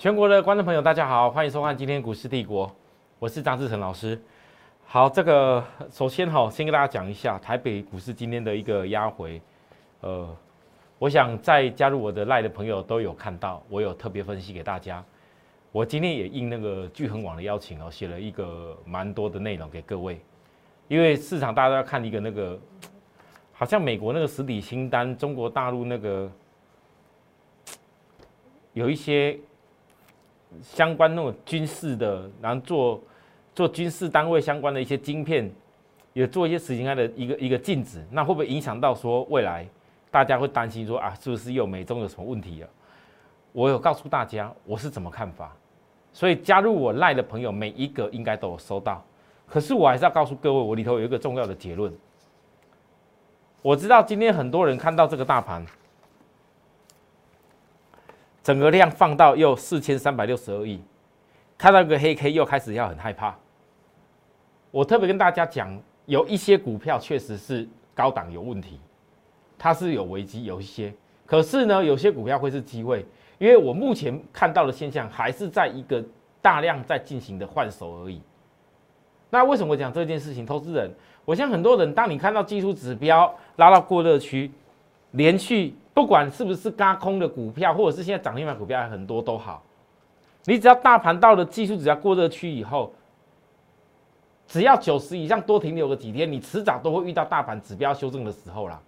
全国的观众朋友，大家好，欢迎收看今天股市帝国，我是张志成老师。好，这个首先哈，先跟大家讲一下台北股市今天的一个压回。呃，我想在加入我的赖的朋友都有看到，我有特别分析给大家。我今天也应那个聚恒网的邀请哦，写了一个蛮多的内容给各位。因为市场大家都要看一个那个，好像美国那个实体清单，中国大陆那个有一些。相关那种军事的，然后做做军事单位相关的一些晶片，也做一些实行它的一个一个禁止，那会不会影响到说未来大家会担心说啊，是不是又美中有什么问题了？我有告诉大家我是怎么看法，所以加入我赖的朋友每一个应该都有收到，可是我还是要告诉各位，我里头有一个重要的结论。我知道今天很多人看到这个大盘。整个量放到又四千三百六十二亿，看到个黑 K 又开始要很害怕。我特别跟大家讲，有一些股票确实是高档有问题，它是有危机，有一些。可是呢，有些股票会是机会，因为我目前看到的现象还是在一个大量在进行的换手而已。那为什么讲这件事情？投资人，我相信很多人，当你看到技术指标拉到过热区，连续。不管是不是嘎空的股票，或者是现在涨停板股票很多都好，你只要大盘到了技术只要过热区以后，只要九十以上多停留个几天，你迟早都会遇到大盘指标修正的时候啦。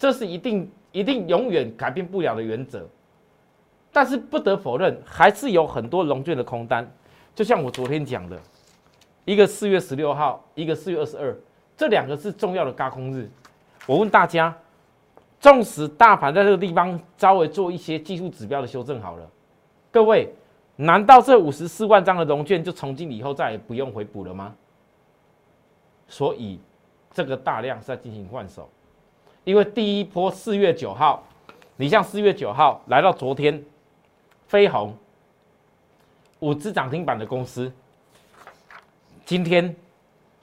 这是一定一定永远改变不了的原则。但是不得否认，还是有很多龙卷的空单，就像我昨天讲的，一个四月十六号，一个四月二十二，这两个是重要的嘎空日。我问大家。纵使大盘在这个地方稍微做一些技术指标的修正好了，各位，难道这五十四万张的融券就从今以后再也不用回补了吗？所以这个大量是在进行换手，因为第一波四月九号，你像四月九号来到昨天，飞鸿五只涨停板的公司，今天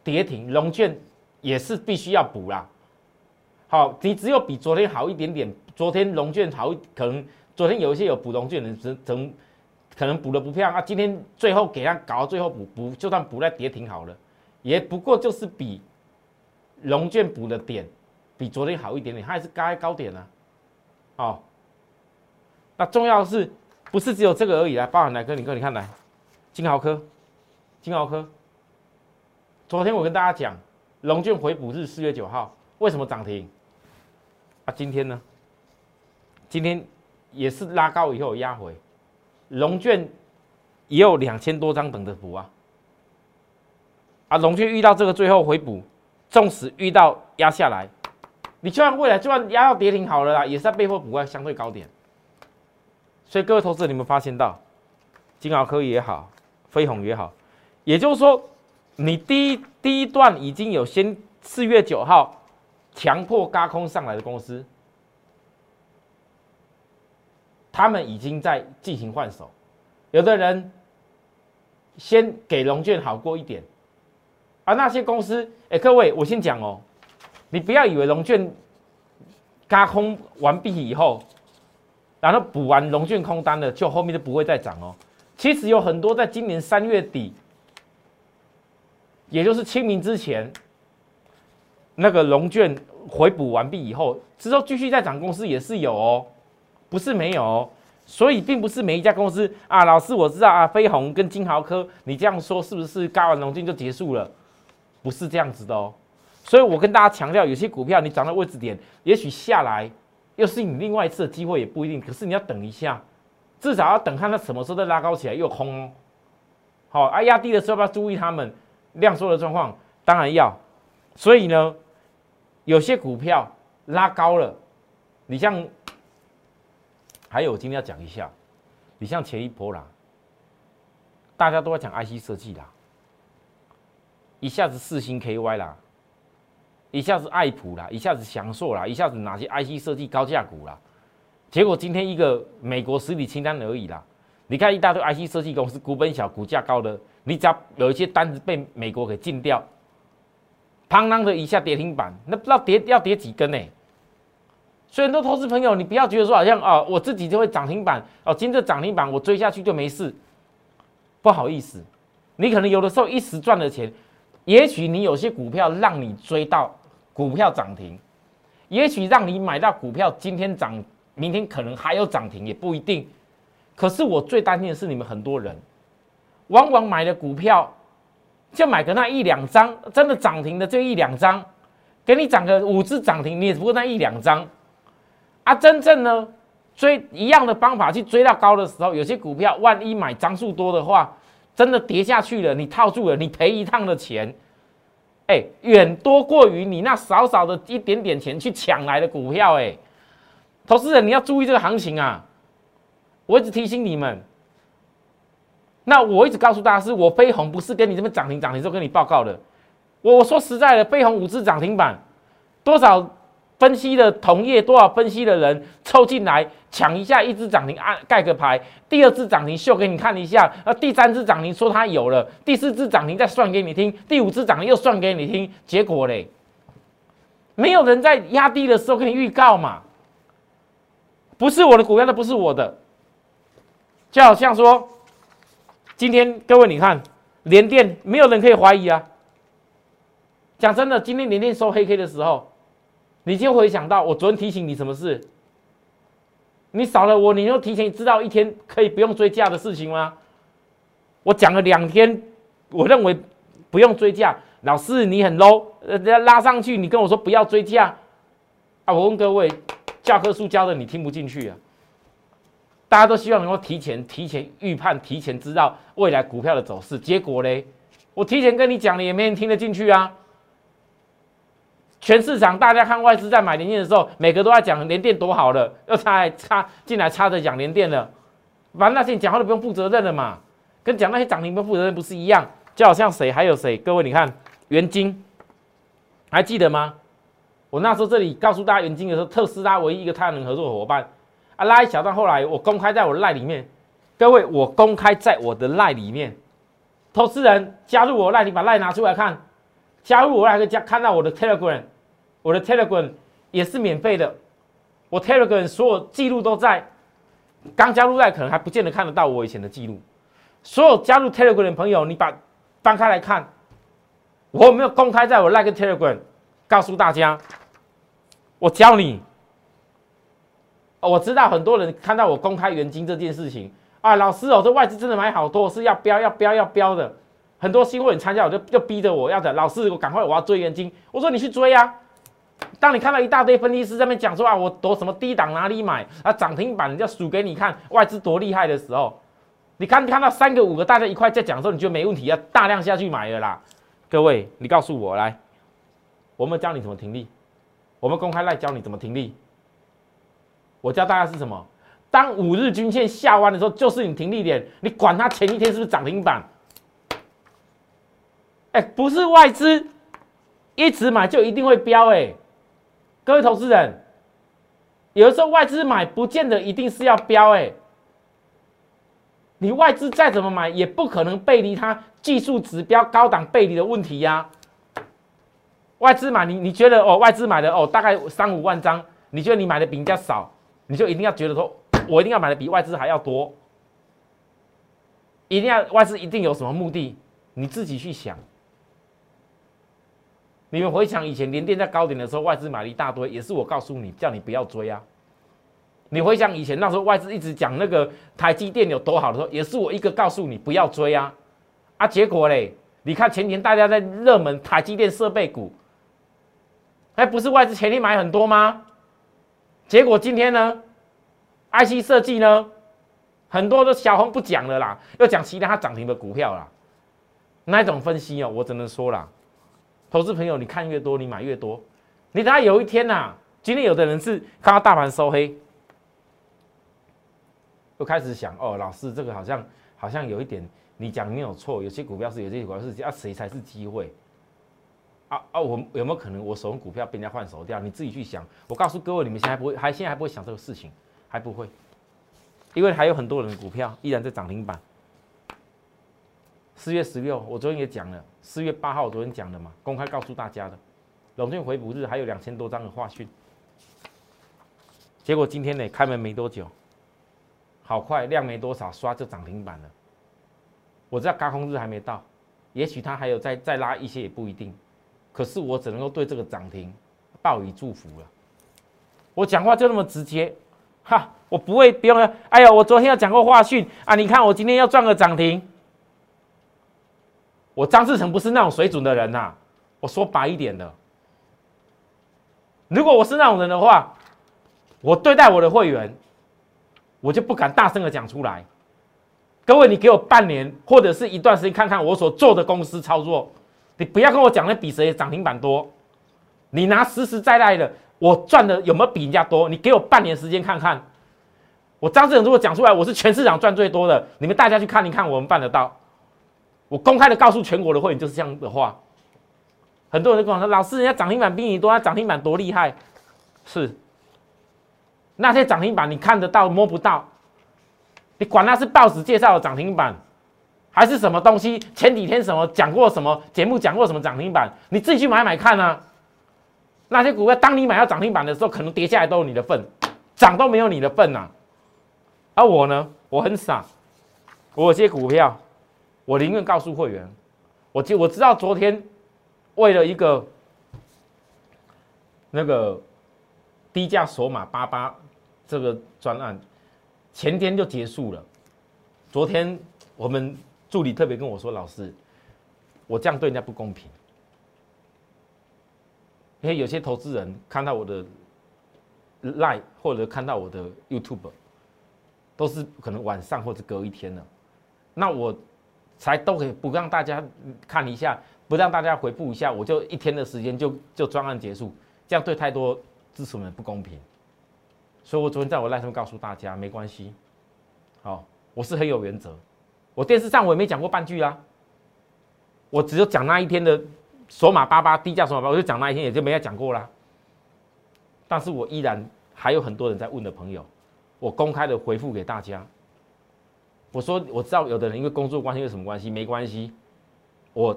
跌停，融券也是必须要补啦。好，你只有比昨天好一点点。昨天龙卷好，可能昨天有一些有补龙卷的，只整可能补的不漂亮啊。今天最后给他搞到最后补补，就算补在跌停好了，也不过就是比龙卷补的点比昨天好一点点，它还是该高点呢。好，那重要的是不是只有这个而已啊？包含哪个？你看，你看来，金豪科，金豪科，昨天我跟大家讲，龙卷回补是四月九号，为什么涨停？啊，今天呢？今天也是拉高以后压回，龙卷也有两千多张等着补啊。啊，龙卷遇到这个最后回补，纵使遇到压下来，你就算未来就算压到跌停好了啦，也是在背后补在相对高点。所以各位投资者，你们发现到金豪科也好，飞鸿也好，也就是说，你第一第一段已经有先四月九号。强迫加空上来的公司，他们已经在进行换手。有的人先给龙券好过一点，而那些公司，哎，各位，我先讲哦，你不要以为龙券加空完毕以后，然后补完龙券空单了，就后面就不会再涨哦。其实有很多在今年三月底，也就是清明之前。那个龙卷回补完毕以后，之后继续再涨，公司也是有哦，不是没有，所以并不是每一家公司啊。老师，我知道啊，飞鸿跟金豪科，你这样说是不是高完龙卷就结束了？不是这样子的哦。所以我跟大家强调，有些股票你涨到位置点，也许下来又是你另外一次的机会，也不一定。可是你要等一下，至少要等看它什么时候再拉高起来又空哦。好，啊压低的时候要注意他们量缩的状况？当然要。所以呢。有些股票拉高了，你像，还有我今天要讲一下，你像前一波啦，大家都在讲 IC 设计啦，一下子四星 KY 啦，一下子爱普啦，一下子翔硕啦，一下子哪些 IC 设计高价股啦，结果今天一个美国实体清单而已啦，你看一大堆 IC 设计公司股本小、股价高的，你只要有一些单子被美国给禁掉。砰啷的一下跌停板，那不知道跌要跌几根呢？所以很多投资朋友，你不要觉得说好像哦，我自己就会涨停板哦，今天涨停板我追下去就没事。不好意思，你可能有的时候一时赚了钱，也许你有些股票让你追到股票涨停，也许让你买到股票今天涨，明天可能还有涨停，也不一定。可是我最担心的是你们很多人，往往买的股票就买个那一两张，真的涨停的就一两张，给你涨个五只涨停，你也不过那一两张。啊，真正呢追一样的方法去追到高的时候，有些股票万一买张数多的话，真的跌下去了，你套住了，你赔一趟的钱，哎，远多过于你那少少的一点点钱去抢来的股票，哎，投资人你要注意这个行情啊！我一直提醒你们，那我一直告诉大家，是我飞鸿不是跟你这么涨停涨停时候跟你报告的，我说实在的，飞鸿五只涨停板多少？分析的同业多少分析的人凑进来抢一下，一只涨停按盖个牌，第二只涨停秀给你看一下，呃，第三只涨停说它有了，第四只涨停再算给你听，第五只涨停又算给你听，结果嘞，没有人在压低的时候给你预告嘛，不是我的股票，那不是我的，就好像说，今天各位你看连电，没有人可以怀疑啊，讲真的，今天连电收黑 K 的时候。你就回想到我昨天提醒你什么事？你少了我，你就提前知道一天可以不用追价的事情吗？我讲了两天，我认为不用追价。老师你很 low，呃，拉上去你跟我说不要追价啊！我问各位，教科书教的你听不进去啊？大家都希望能够提前、提前预判、提前知道未来股票的走势，结果嘞，我提前跟你讲了，也没人听得进去啊！全市场大家看外资在买联电的时候，每个都在讲联电多好了，又插插进来插着讲联电了，反正那些讲话都不用负责任了嘛，跟讲那些涨停不负责任不是一样？就好像谁还有谁，各位你看元晶，还记得吗？我那时候这里告诉大家元晶的时候，特斯拉唯一一个太阳能合作伙伴啊，拉一小段，后来我公开在我的赖里面，各位我公开在我的赖里面，投资人加入我赖，你把赖拿出来看。加入我还可以加看到我的 Telegram，我的 Telegram 也是免费的，我 Telegram 所有记录都在。刚加入赖可能还不见得看得到我以前的记录。所有加入 Telegram 的朋友，你把翻开来看，我有没有公开在我赖跟 Telegram 告诉大家？我教你。我知道很多人看到我公开原金这件事情啊，老师哦，这外资真的买好多，是要标要标要标的。很多新会员参加，我就就逼着我要的老师，我赶快我要追元金。我说你去追啊！当你看到一大堆分析师在那边讲说啊，我躲什么低档哪里买啊，涨停板要数给你看，外资多厉害的时候，你看看到三个五个大家一块在讲的时候，你就没问题，要大量下去买了啦。各位，你告诉我来，我们教你怎么停利，我们公开来教你怎么停利。我教大家是什么？当五日均线下弯的时候，就是你停利点，你管它前一天是不是涨停板。哎，不是外资一直买就一定会飙哎，各位投资人，有的时候外资买不见得一定是要飙哎，你外资再怎么买也不可能背离它技术指标高档背离的问题呀。外资买你你觉得哦，外资买的哦大概三五万张，你觉得你买的比人家少，你就一定要觉得说，我一定要买的比外资还要多，一定要外资一定有什么目的，你自己去想。你们回想以前连电在高点的时候，外资买了一大堆，也是我告诉你，叫你不要追啊。你回想以前那时候外资一直讲那个台积电有多好的时候，也是我一个告诉你不要追啊。啊，结果嘞，你看前年大家在热门台积电设备股，哎，不是外资前天买很多吗？结果今天呢，IC 设计呢，很多的小红不讲了啦，要讲其他涨停的股票啦。那一种分析哦，我只能说了。投资朋友，你看越多，你买越多。你等下有一天呐，今天有的人是看到大盘收黑，又开始想哦，老师这个好像好像有一点，你讲没有错，有些股票是有些股票是啊，谁才是机会？啊啊，我有没有可能我手中股票被人家换手掉？你自己去想。我告诉各位，你们现在不会，还现在还不会想这个事情，还不会，因为还有很多人的股票依然在涨停板。四月十六，我昨天也讲了。四月八号，我昨天讲的嘛，公开告诉大家的，龙俊回补日还有两千多张的话讯。结果今天呢，开门没多久，好快量没多少，刷就涨停板了。我知道高空日还没到，也许它还有再再拉一些也不一定，可是我只能够对这个涨停报以祝福了。我讲话就那么直接，哈，我不会不用了。哎呀，我昨天要讲过话讯啊，你看我今天要赚个涨停。我张志成不是那种水准的人呐，我说白一点的，如果我是那种人的话。我对待我的会员，我就不敢大声的讲出来。各位，你给我半年或者是一段时间看看我所做的公司操作，你不要跟我讲那比谁涨停板多。你拿实实在在的，我赚的有没有比人家多？你给我半年时间看看。我张志勇如果讲出来，我是全市场赚最多的，你们大家去看一看，我们办得到。我公开的告诉全国的会员就是这样的话。很多人都跟我说：“老师，人家涨停板比你多，涨停板多厉害。”是。那些涨停板你看得到摸不到？你管那是报纸介绍的涨停板，还是什么东西？前几天什么讲过什么节目讲过什么涨停板？你自己去买买看啊！那些股票，当你买到涨停板的时候，可能跌下来都有你的份，涨都没有你的份呐。而我呢，我很傻，我有些股票，我宁愿告诉会员，我就我知道昨天为了一个那个低价索马八八。这个专案前天就结束了，昨天我们助理特别跟我说：“老师，我这样对人家不公平，因为有些投资人看到我的 Line 或者看到我的 YouTube，都是可能晚上或者隔一天了，那我才都可以不让大家看一下，不让大家回复一下，我就一天的时间就就专案结束，这样对太多支持们不公平。”所以，我昨天在我赖上告诉大家，没关系，好，我是很有原则。我电视上我也没讲过半句啊，我只有讲那一天的索马八八低价索马八，我就讲那一天，也就没再讲过啦。但是我依然还有很多人在问的朋友，我公开的回复给大家。我说我知道有的人因为工作关系有什么关系，没关系，我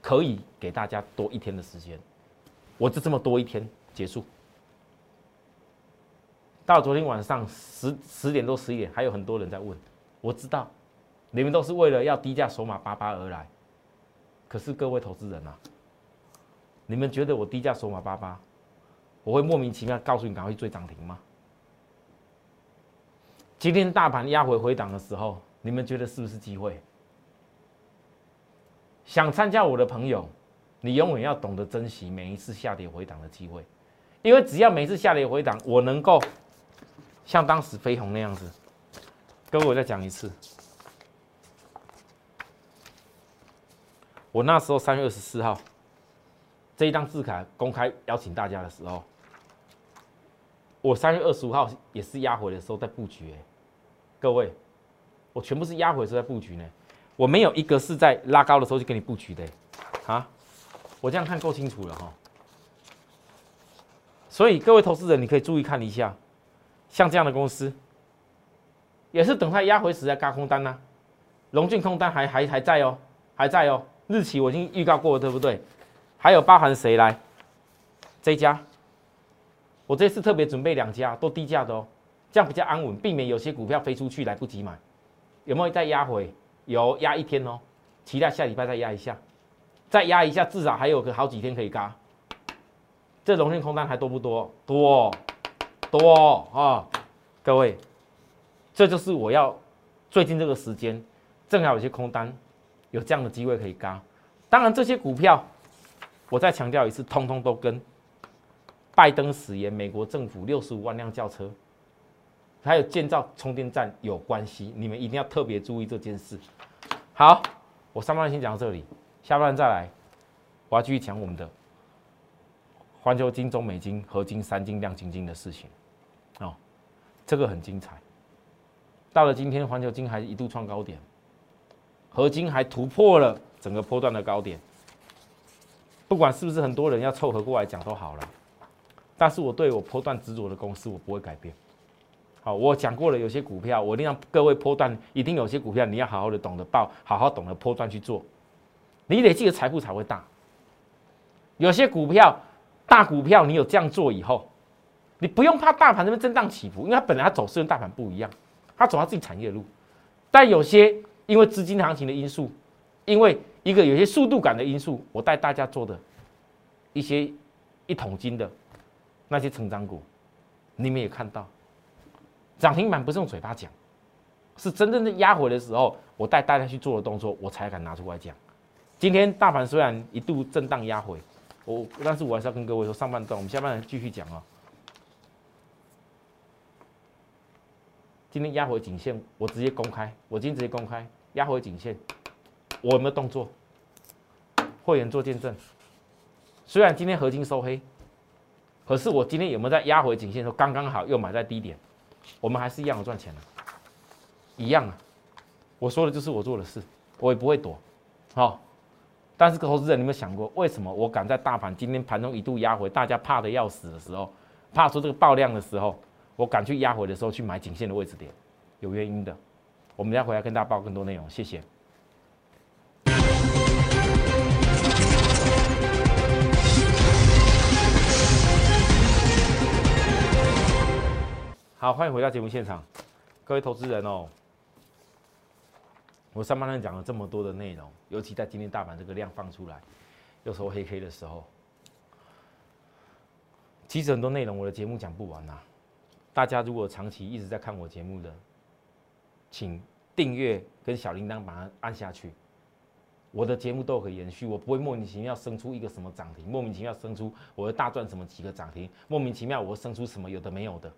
可以给大家多一天的时间，我就这么多一天结束。到昨天晚上十十点多十一点，还有很多人在问。我知道，你们都是为了要低价索马八八而来。可是各位投资人啊，你们觉得我低价索马八八，我会莫名其妙告诉你赶快去追涨停吗？今天大盘压回回档的时候，你们觉得是不是机会？想参加我的朋友，你永远要懂得珍惜每一次下跌回档的机会，因为只要每次下跌回档，我能够。像当时飞鸿那样子，各位我再讲一次，我那时候三月二十四号这一张字卡公开邀请大家的时候，我三月二十五号也是压回的时候在布局哎，各位，我全部是压回时候在布局呢，我没有一个是在拉高的时候就给你布局的，啊，我这样看够清楚了哈，所以各位投资人你可以注意看一下。像这样的公司，也是等它压回时再加空单呐。龙俊空单还还还在哦，还在哦。日期我已经预告过了，对不对？还有包含谁来？这家，我这次特别准备两家，都低价的哦，这样比较安稳，避免有些股票飞出去来不及买。有没有再压回？有压一天哦，期待下礼拜再压一下，再压一下，至少还有个好几天可以嘎。这龙俊空单还多不多？多。多啊，各位，这就是我要最近这个时间，正好有些空单，有这样的机会可以嘎。当然，这些股票，我再强调一次，通通都跟拜登死言、美国政府六十五万辆轿车，还有建造充电站有关系。你们一定要特别注意这件事。好，我上半段先讲到这里，下半段再来，我要继续讲我们的环球金、中美金、合金、三金、亮晶晶的事情。哦，这个很精彩。到了今天，环球金还一度创高点，合金还突破了整个波段的高点。不管是不是很多人要凑合过来讲都好了，但是我对我波段执着的公司，我不会改变。好，我讲过了，有些股票我一定让各位波段，一定有些股票你要好好的懂得报，好好懂得波段去做，你得记得财富才会大。有些股票，大股票你有这样做以后。你不用怕大盘这边震荡起伏，因为它本来它走势跟大盘不一样，它走它自己产业的路。但有些因为资金行情的因素，因为一个有些速度感的因素，我带大家做的一些一桶金的那些成长股，你们也看到，涨停板不是用嘴巴讲，是真正的压回的时候，我带大家去做的动作，我才敢拿出来讲。今天大盘虽然一度震荡压回，我但是我还是要跟各位说，上半段我们下半段继续讲啊。今天压回颈线，我直接公开。我今天直接公开压回颈线，我有没有动作？会员做见证。虽然今天合金收黑，可是我今天有没有在压回颈线的时候刚刚好又买在低点？我们还是一样的赚钱了，一样啊。我说的就是我做的事，我也不会躲。好，但是投资人，你有没有想过，为什么我敢在大盘今天盘中一度压回，大家怕的要死的时候，怕出这个爆量的时候？我敢去压回的时候去买颈线的位置点，有原因的。我们要回来跟大家报更多内容，谢谢。好，欢迎回到节目现场，各位投资人哦。我上半段讲了这么多的内容，尤其在今天大盘这个量放出来，又收黑黑的时候，其实很多内容我的节目讲不完呐。大家如果长期一直在看我节目的，请订阅跟小铃铛把它按下去。我的节目都可以延续，我不会莫名其妙生出一个什么涨停，莫名其妙生出我的大赚什么几个涨停，莫名其妙我生出什么有的没有的。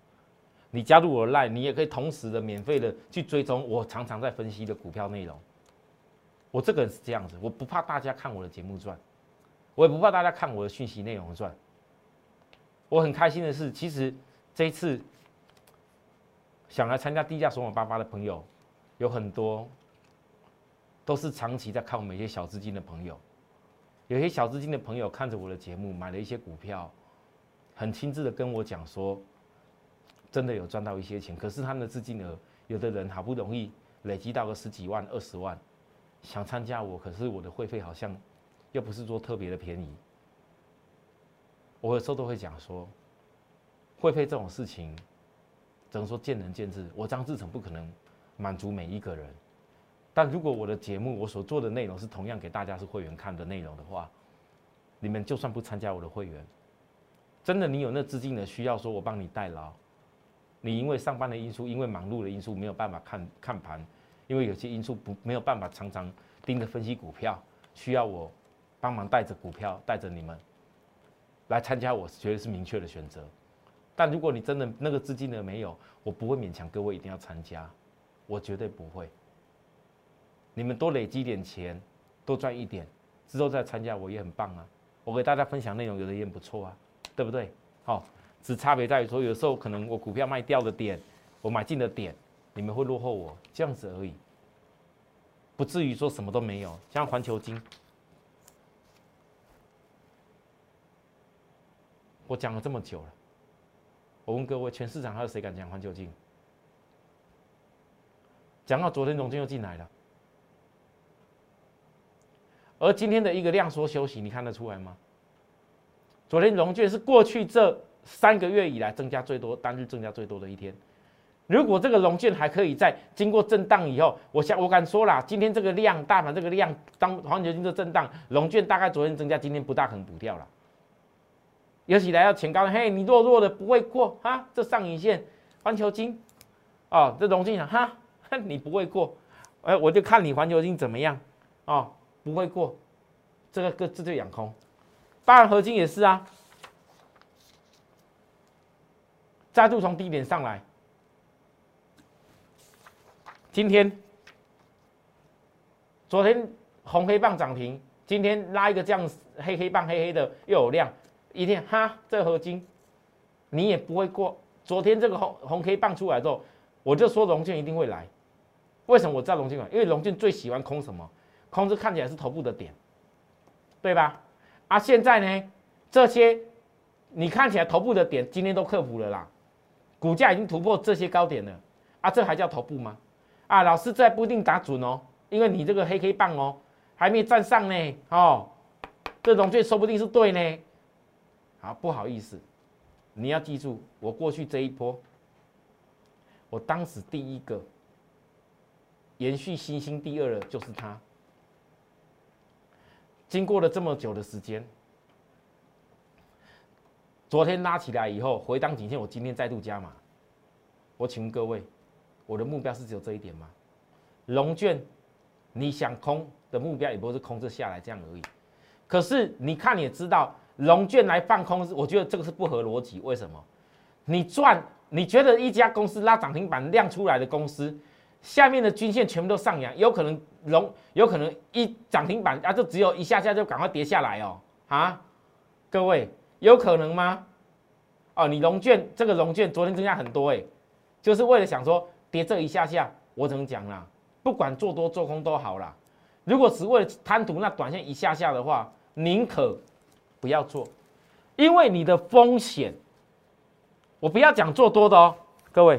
你加入我的 line，你也可以同时的免费的去追踪我常常在分析的股票内容。我这个人是这样子，我不怕大家看我的节目赚，我也不怕大家看我的讯息内容赚。我很开心的是，其实这一次。想来参加低价索马八八的朋友，有很多都是长期在看我们一些小资金的朋友。有些小资金的朋友看着我的节目，买了一些股票，很亲自的跟我讲说，真的有赚到一些钱。可是他们的资金额，有的人好不容易累积到个十几万、二十万，想参加我，可是我的会费好像又不是说特别的便宜。我有时候都会讲说，会费这种事情。只能说见仁见智，我张志成不可能满足每一个人。但如果我的节目我所做的内容是同样给大家是会员看的内容的话，你们就算不参加我的会员，真的你有那资金的需要，说我帮你代劳，你因为上班的因素，因为忙碌的因素没有办法看看盘，因为有些因素不没有办法常常盯着分析股票，需要我帮忙带着股票带着你们来参加，我绝对是明确的选择。但如果你真的那个资金呢没有，我不会勉强各位一定要参加，我绝对不会。你们多累积点钱，多赚一点，之后再参加我也很棒啊。我给大家分享内容，有的也很不错啊，对不对？好，只差别在于说，有时候可能我股票卖掉的点，我买进的点，你们会落后我这样子而已，不至于说什么都没有。像环球金，我讲了这么久了。我问各位，全市场还有谁敢讲环球金？讲到昨天融券又进来了，而今天的一个量缩休息，你看得出来吗？昨天融券是过去这三个月以来增加最多、单日增加最多的一天。如果这个融券还可以在经过震荡以后，我想我敢说啦，今天这个量，大盘这个量，当环球金的震荡，融券大概昨天增加，今天不大可能补掉了。尤其来到前高，嘿，你弱弱的不会过哈，这上影线，环球金，哦，这融金讲哈，你不会过，哎，我就看你环球金怎么样，哦，不会过，这个个这就养空，当然合金也是啊，再度从低点上来，今天，昨天红黑棒涨停，今天拉一个这样黑黑棒黑黑的又有量。一定哈，这合金你也不会过。昨天这个红红 K 棒出来之后，我就说龙俊一定会来。为什么我知道龙俊来？因为龙俊最喜欢空什么？空是看起来是头部的点，对吧？啊，现在呢，这些你看起来头部的点，今天都克服了啦，股价已经突破这些高点了。啊，这还叫头部吗？啊，老师这不一定打准哦，因为你这个黑 K 棒哦，还没站上呢。哦，这龙券说不定是对呢。啊，不好意思，你要记住，我过去这一波，我当时第一个延续新兴第二的就是它。经过了这么久的时间，昨天拉起来以后回档几天，我今天再度加码。我请问各位，我的目标是只有这一点吗？龙卷，你想空的目标也不是空着下来这样而已。可是你看，也知道，龙券来放空，我觉得这个是不合逻辑。为什么？你赚，你觉得一家公司拉涨停板亮出来的公司，下面的均线全部都上扬，有可能龙有可能一涨停板啊，就只有一下下就赶快跌下来哦啊！各位，有可能吗？哦，你龙券这个龙券昨天增加很多哎，就是为了想说跌这一下下，我怎么讲啦？不管做多做空都好啦。如果只为了贪图那短线一下下的话，宁可不要做，因为你的风险。我不要讲做多的哦，各位，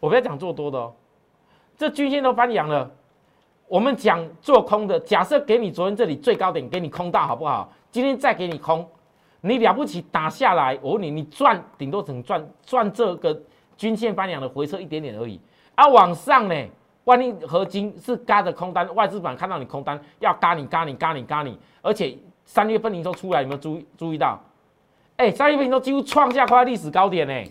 我不要讲做多的哦。这均线都翻阳了，我们讲做空的，假设给你昨天这里最高点给你空到好不好？今天再给你空，你了不起打下来，我问你，你赚顶多只能赚赚这个均线翻阳的回撤一点点而已。啊，往上呢，万一合金是嘎的空单，外资板看到你空单要嘎你嘎你嘎你嘎你，而且三月份营收出来，有没有注注意到？哎，三月份营收几乎创下快历史高点呢。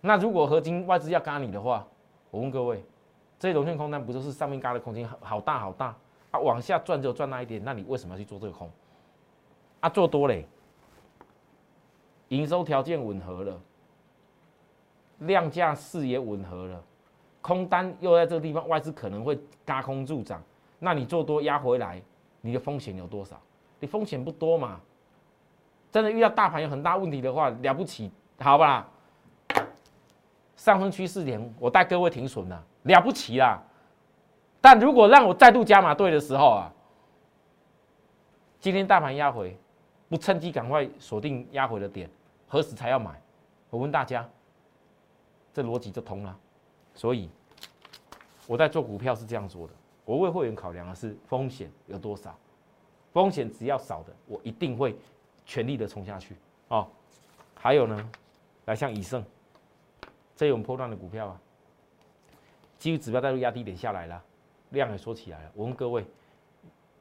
那如果合金外资要嘎你的话，我问各位，这些龙线空单不就是上面嘎的空间好大好大啊？往下赚就赚那一点，那你为什么要去做这个空？啊，做多嘞，营收条件吻合了，量价势也吻合了，空单又在这个地方，外资可能会嘎空助涨，那你做多压回来，你的风险有多少？你风险不多嘛？真的遇到大盘有很大问题的话，了不起，好吧？上升趋势点，我带各位停损了，了不起啦！但如果让我再度加码对的时候啊，今天大盘压回，不趁机赶快锁定压回的点，何时才要买？我问大家，这逻辑就通了。所以我在做股票是这样做的，我为会员考量的是风险有多少，风险只要少的，我一定会。全力的冲下去哦，还有呢，来像以盛，这种破断的股票啊，基于指标带入压低点下来了，量也缩起来了。我问各位，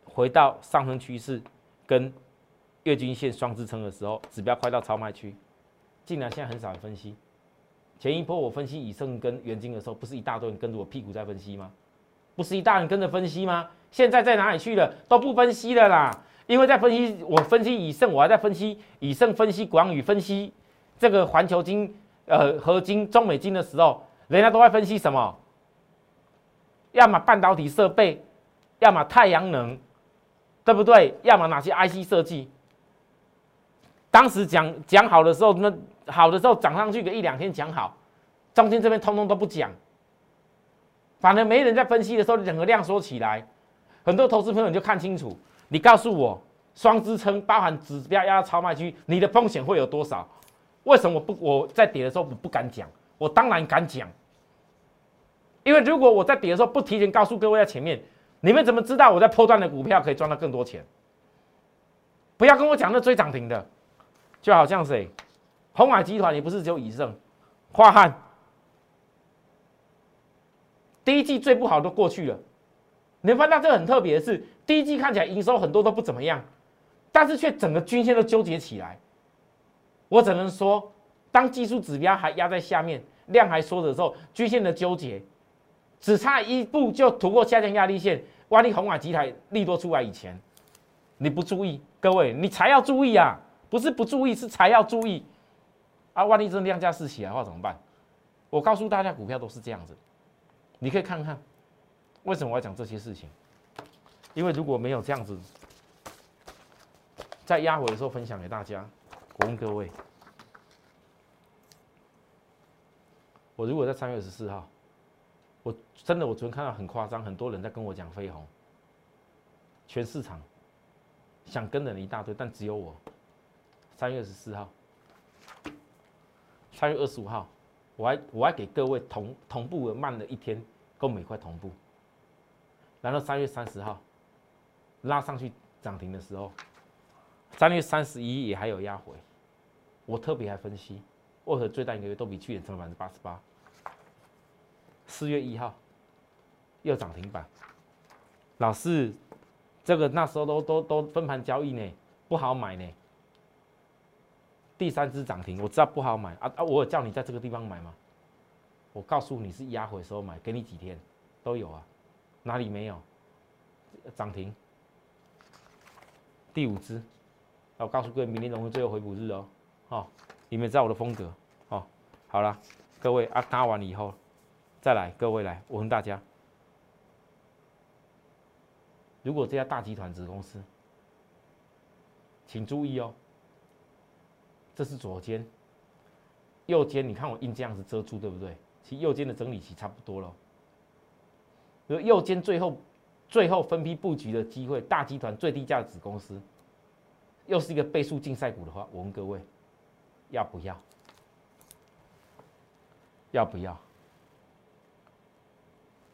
回到上升趋势跟月均线双支撑的时候，指标快到超卖区，竟然现在很少人分析。前一波我分析以盛跟元金的时候，不是一大堆人跟着我屁股在分析吗？不是一大人跟着分析吗？现在在哪里去了？都不分析了啦。因为在分析，我分析以盛，我还在分析以盛，分析广宇，分析这个环球金、呃合金、中美金的时候，人家都在分析什么？要么半导体设备，要么太阳能，对不对？要么哪些 IC 设计？当时讲讲好的时候，那好的时候涨上去个一两天讲好，中间这边通通都不讲，反正没人在分析的时候，整个量缩起来，很多投资朋友你就看清楚。你告诉我，双支撑包含指标压到超卖区，你的风险会有多少？为什么不我在跌的时候我不敢讲？我当然敢讲，因为如果我在跌的时候不提前告诉各位在前面，你们怎么知道我在破断的股票可以赚到更多钱？不要跟我讲那追涨停的，就好像谁，红海集团也不是只有以盛、华汉，第一季最不好都过去了。你发现这个很特别的是。第一季看起来营收很多都不怎么样，但是却整个均线都纠结起来。我只能说，当技术指标还压在下面，量还缩的时候，均线的纠结只差一步就突破下降压力线。万一红瓦集台利多出来以前，你不注意，各位你才要注意啊！不是不注意，是才要注意啊！万一真量价四起来的话怎么办？我告诉大家，股票都是这样子，你可以看看为什么我要讲这些事情。因为如果没有这样子，在压回的时候分享给大家，我问各位，我如果在三月十四号，我真的我昨天看到很夸张，很多人在跟我讲飞鸿，全市场想跟的人一大堆，但只有我。三月十四号，三月二十五号，我还我还给各位同同步的慢了一天，跟每块同步，然后三月三十号。拉上去涨停的时候，三月三十一也还有压回，我特别还分析，为何最大一个月都比去年成了百分之八十八。四月一号又涨停板，老师，这个那时候都都都分盘交易呢，不好买呢。第三只涨停，我知道不好买啊啊！我有叫你在这个地方买吗？我告诉你是压回时候买，给你几天都有啊，哪里没有？涨停，第五只。我告诉各位，明天融会最后回补日哦，好，你们知道我的风格，哦，好了，各位啊，搭完了以后再来，各位来，我问大家，如果这家大集团子公司，请注意哦，这是左肩，右肩，你看我印这样子遮住，对不对？其实右肩的整理期差不多了，如右肩最后最后分批布局的机会，大集团最低价的子公司。又是一个倍数竞赛股的话，我问各位，要不要？要不要？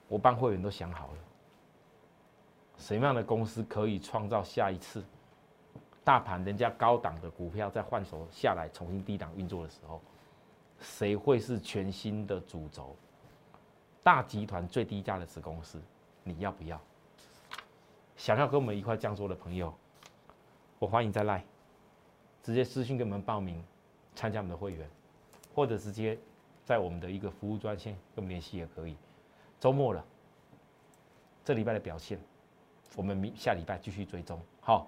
我帮会员都想好了，什么样的公司可以创造下一次大盘人家高档的股票在换手下来重新低档运作的时候，谁会是全新的主轴？大集团最低价的子公司，你要不要？想要跟我们一块这样做的朋友？我欢迎再来，直接私信给我们报名参加我们的会员，或者直接在我们的一个服务专线跟我们联系也可以。周末了，这礼拜的表现，我们明下礼拜继续追踪。好，